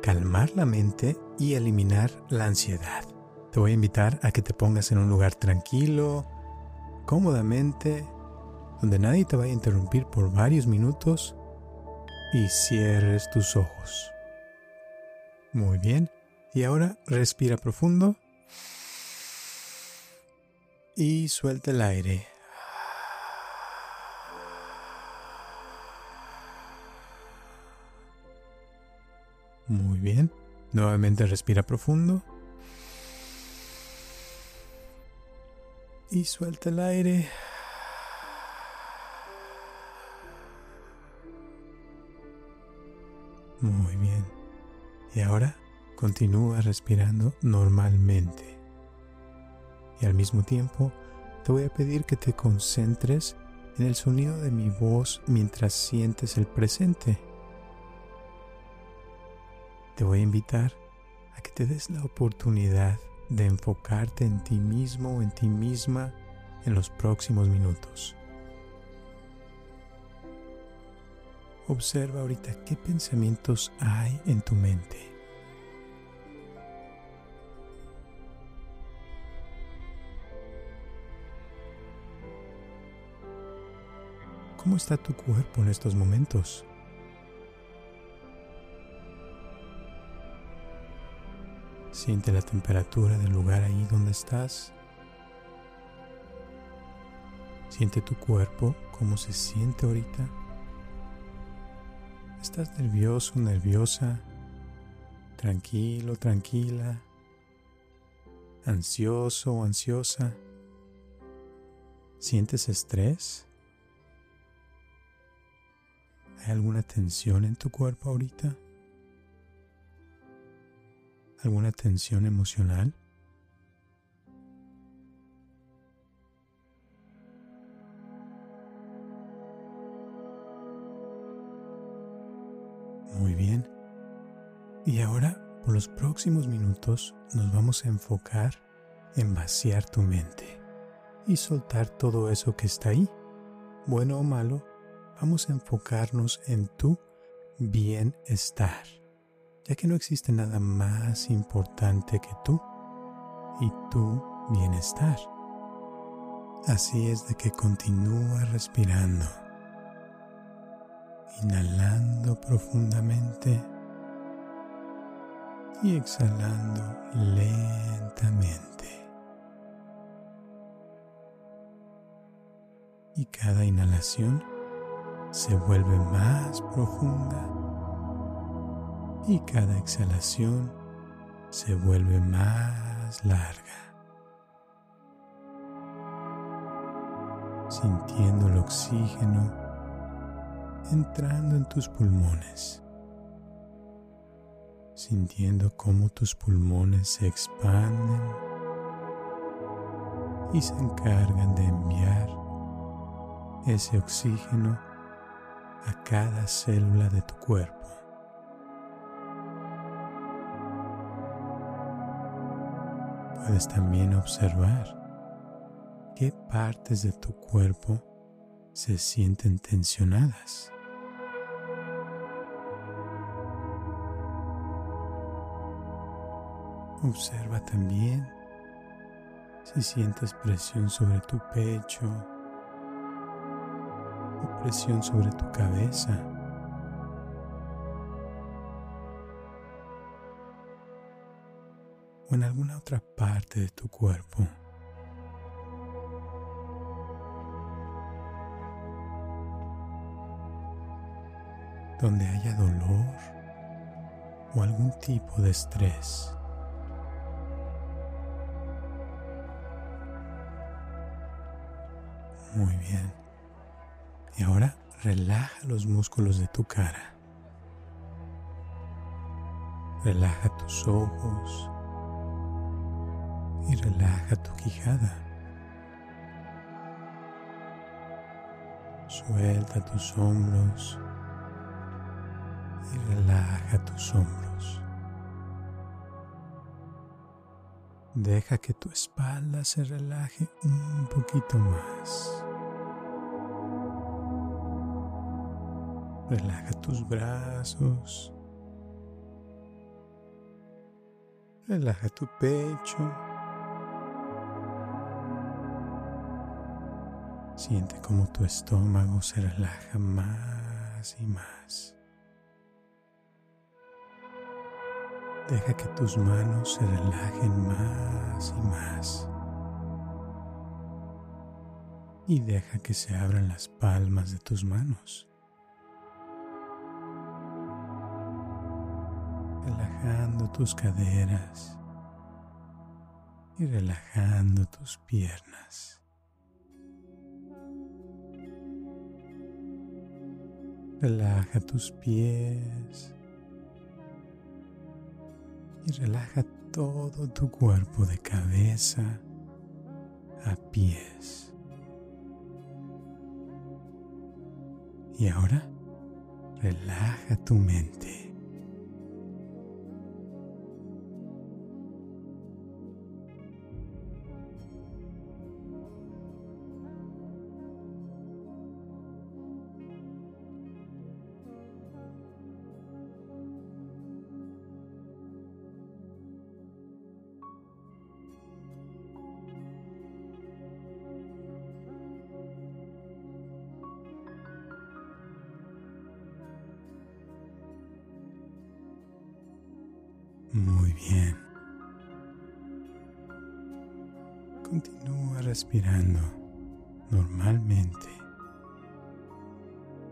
calmar la mente y eliminar la ansiedad. Te voy a invitar a que te pongas en un lugar tranquilo, cómodamente, donde nadie te vaya a interrumpir por varios minutos y cierres tus ojos. Muy bien. Y ahora respira profundo y suelta el aire. Muy bien. Nuevamente respira profundo. Y suelta el aire. Muy bien. Y ahora continúa respirando normalmente. Y al mismo tiempo te voy a pedir que te concentres en el sonido de mi voz mientras sientes el presente te voy a invitar a que te des la oportunidad de enfocarte en ti mismo o en ti misma en los próximos minutos. Observa ahorita qué pensamientos hay en tu mente. ¿Cómo está tu cuerpo en estos momentos? Siente la temperatura del lugar ahí donde estás. Siente tu cuerpo, cómo se siente ahorita. ¿Estás nervioso, nerviosa? Tranquilo, tranquila. Ansioso o ansiosa. ¿Sientes estrés? ¿Hay alguna tensión en tu cuerpo ahorita? Alguna tensión emocional? Muy bien. Y ahora, por los próximos minutos, nos vamos a enfocar en vaciar tu mente y soltar todo eso que está ahí. Bueno o malo, vamos a enfocarnos en tu bienestar ya que no existe nada más importante que tú y tu bienestar. Así es de que continúa respirando, inhalando profundamente y exhalando lentamente. Y cada inhalación se vuelve más profunda y cada exhalación se vuelve más larga, sintiendo el oxígeno entrando en tus pulmones, sintiendo cómo tus pulmones se expanden y se encargan de enviar ese oxígeno a cada célula de tu cuerpo. Puedes también observar qué partes de tu cuerpo se sienten tensionadas. Observa también si sientes presión sobre tu pecho o presión sobre tu cabeza. O en alguna otra parte de tu cuerpo. Donde haya dolor o algún tipo de estrés. Muy bien. Y ahora relaja los músculos de tu cara. Relaja tus ojos relaja tu quijada. Suelta tus hombros y relaja tus hombros. Deja que tu espalda se relaje un poquito más. Relaja tus brazos. Relaja tu pecho. Siente como tu estómago se relaja más y más. Deja que tus manos se relajen más y más. Y deja que se abran las palmas de tus manos. Relajando tus caderas y relajando tus piernas. Relaja tus pies y relaja todo tu cuerpo de cabeza a pies. Y ahora relaja tu mente. Bien. Continúa respirando normalmente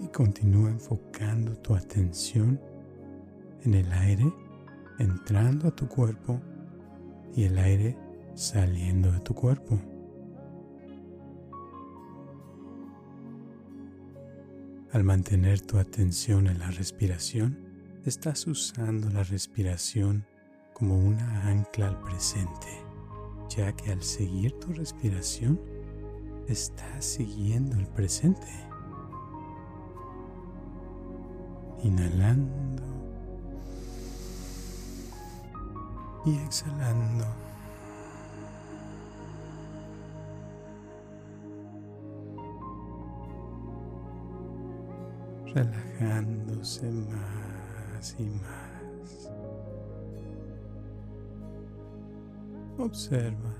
y continúa enfocando tu atención en el aire entrando a tu cuerpo y el aire saliendo de tu cuerpo. Al mantener tu atención en la respiración, estás usando la respiración como una ancla al presente, ya que al seguir tu respiración, estás siguiendo el presente. Inhalando y exhalando. Relajándose más y más. Observa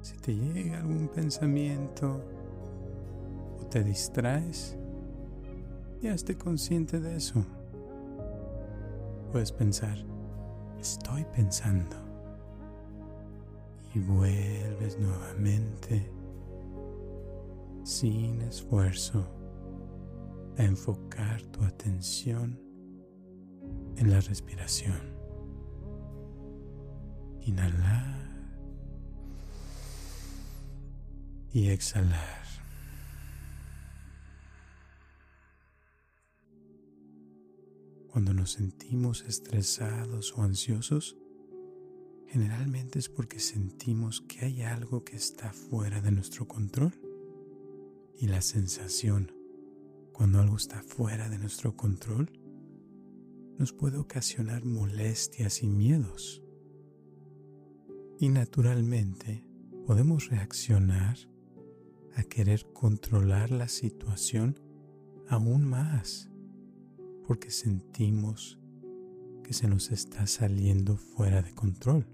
si te llega algún pensamiento o te distraes y hazte consciente de eso. Puedes pensar, estoy pensando. Y vuelves nuevamente sin esfuerzo a enfocar tu atención en la respiración. Inhalar y exhalar. Cuando nos sentimos estresados o ansiosos, generalmente es porque sentimos que hay algo que está fuera de nuestro control. Y la sensación cuando algo está fuera de nuestro control nos puede ocasionar molestias y miedos. Y naturalmente podemos reaccionar a querer controlar la situación aún más porque sentimos que se nos está saliendo fuera de control,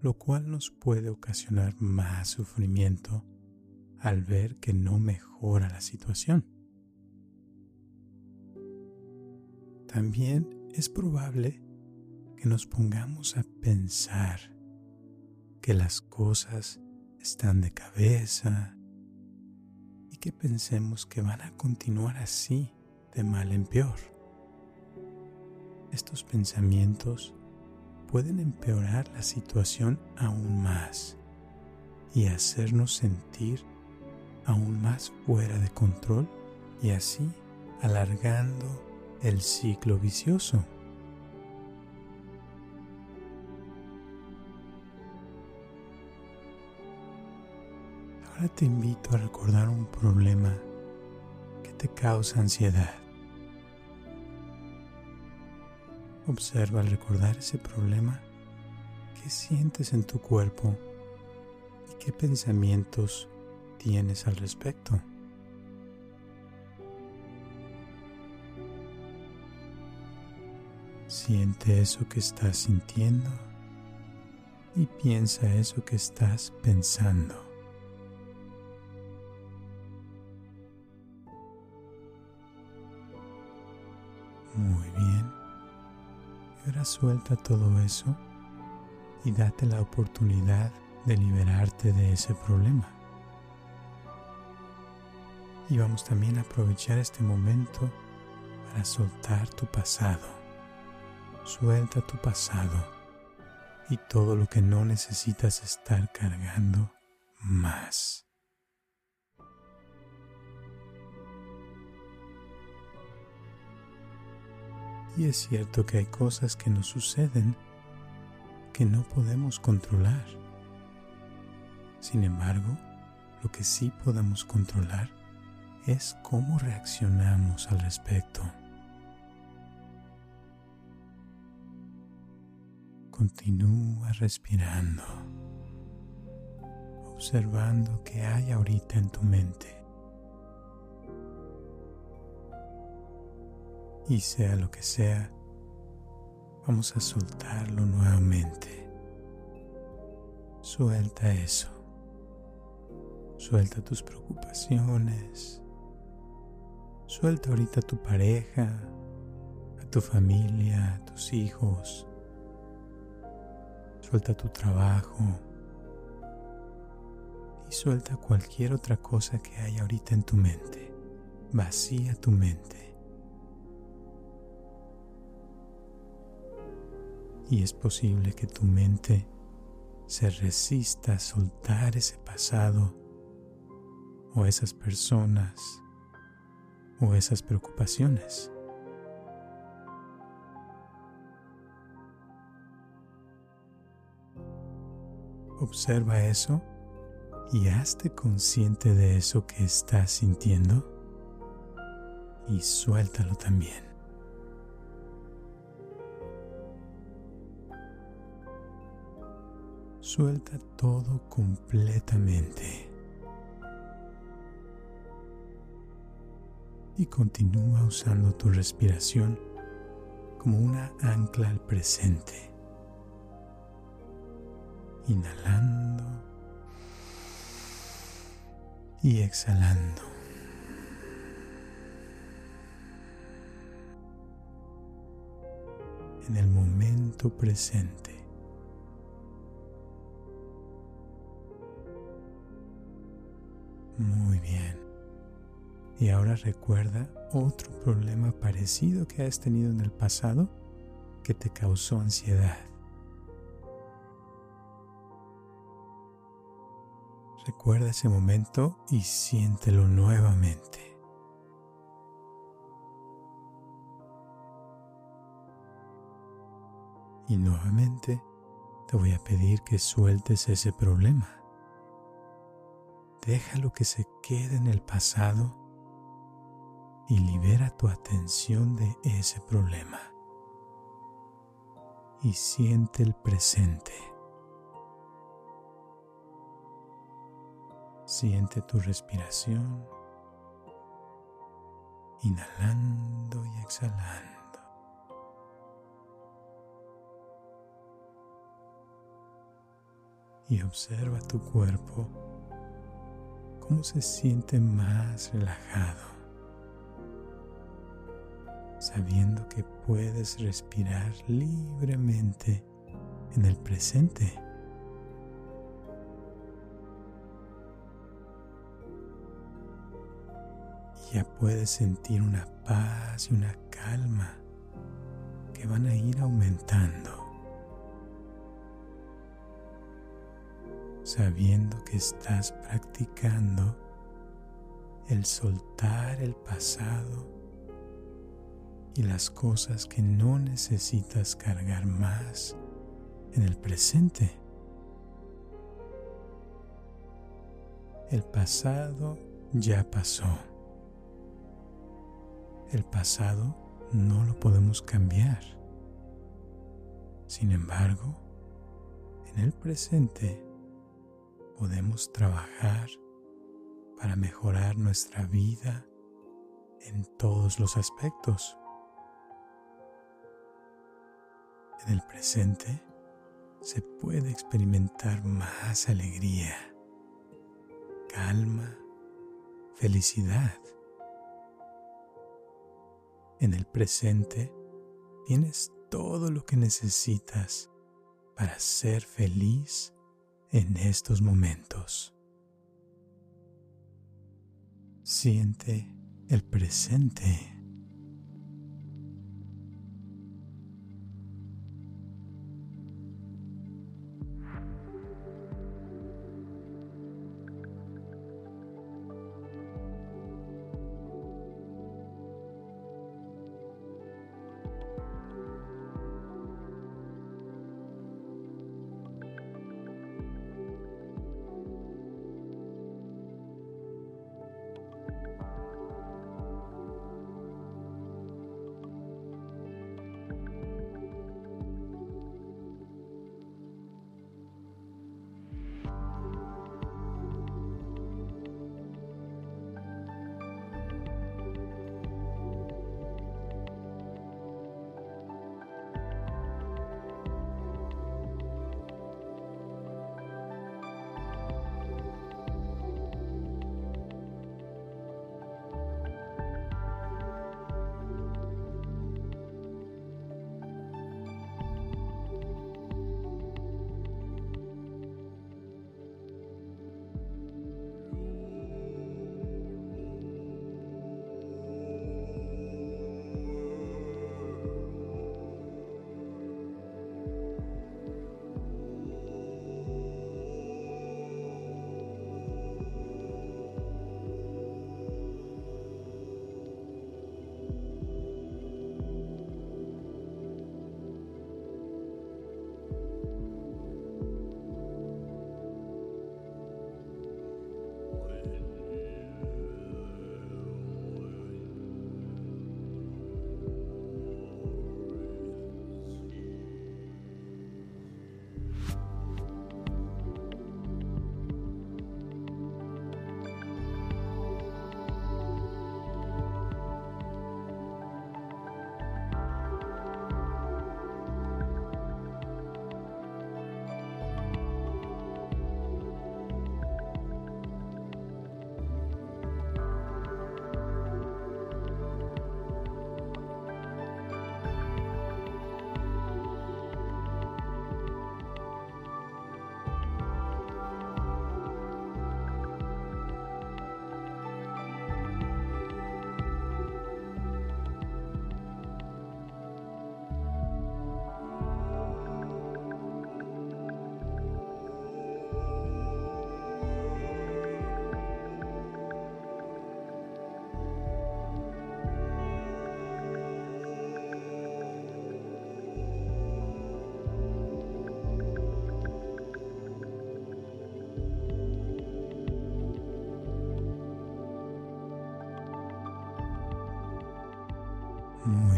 lo cual nos puede ocasionar más sufrimiento al ver que no mejora la situación. también es probable que nos pongamos a pensar que las cosas están de cabeza y que pensemos que van a continuar así de mal en peor. Estos pensamientos pueden empeorar la situación aún más y hacernos sentir aún más fuera de control y así alargando el ciclo vicioso. Ahora te invito a recordar un problema que te causa ansiedad. Observa al recordar ese problema qué sientes en tu cuerpo y qué pensamientos tienes al respecto. Siente eso que estás sintiendo y piensa eso que estás pensando. Muy bien. Ahora suelta todo eso y date la oportunidad de liberarte de ese problema. Y vamos también a aprovechar este momento para soltar tu pasado. Suelta tu pasado y todo lo que no necesitas estar cargando más. Y es cierto que hay cosas que nos suceden que no podemos controlar. Sin embargo, lo que sí podemos controlar es cómo reaccionamos al respecto. Continúa respirando, observando qué hay ahorita en tu mente. Y sea lo que sea, vamos a soltarlo nuevamente. Suelta eso. Suelta tus preocupaciones. Suelta ahorita a tu pareja, a tu familia, a tus hijos. Suelta tu trabajo. Y suelta cualquier otra cosa que haya ahorita en tu mente. Vacía tu mente. Y es posible que tu mente se resista a soltar ese pasado o esas personas o esas preocupaciones. Observa eso y hazte consciente de eso que estás sintiendo y suéltalo también. Suelta todo completamente. Y continúa usando tu respiración como una ancla al presente. Inhalando y exhalando. En el momento presente. Y ahora recuerda otro problema parecido que has tenido en el pasado que te causó ansiedad. Recuerda ese momento y siéntelo nuevamente. Y nuevamente te voy a pedir que sueltes ese problema. Déjalo que se quede en el pasado y libera tu atención de ese problema. Y siente el presente. Siente tu respiración, inhalando y exhalando. Y observa tu cuerpo cómo se siente más relajado, sabiendo que puedes respirar libremente en el presente. Ya puedes sentir una paz y una calma que van a ir aumentando. sabiendo que estás practicando el soltar el pasado y las cosas que no necesitas cargar más en el presente. El pasado ya pasó. El pasado no lo podemos cambiar. Sin embargo, en el presente podemos trabajar para mejorar nuestra vida en todos los aspectos. En el presente se puede experimentar más alegría, calma, felicidad. En el presente tienes todo lo que necesitas para ser feliz en estos momentos. Siente el presente.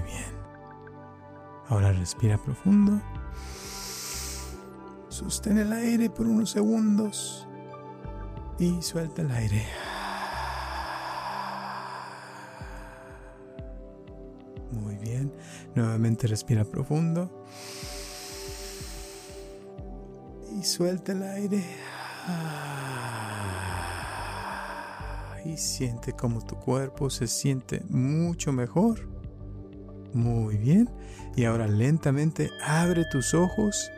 Bien. Ahora respira profundo. Sostén el aire por unos segundos y suelta el aire. Muy bien. Nuevamente respira profundo. Y suelta el aire. Y siente como tu cuerpo se siente mucho mejor. Muy bien. Y ahora lentamente abre tus ojos.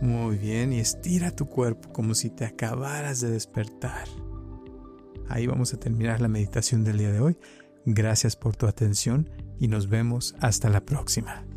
Muy bien. Y estira tu cuerpo como si te acabaras de despertar. Ahí vamos a terminar la meditación del día de hoy. Gracias por tu atención y nos vemos hasta la próxima.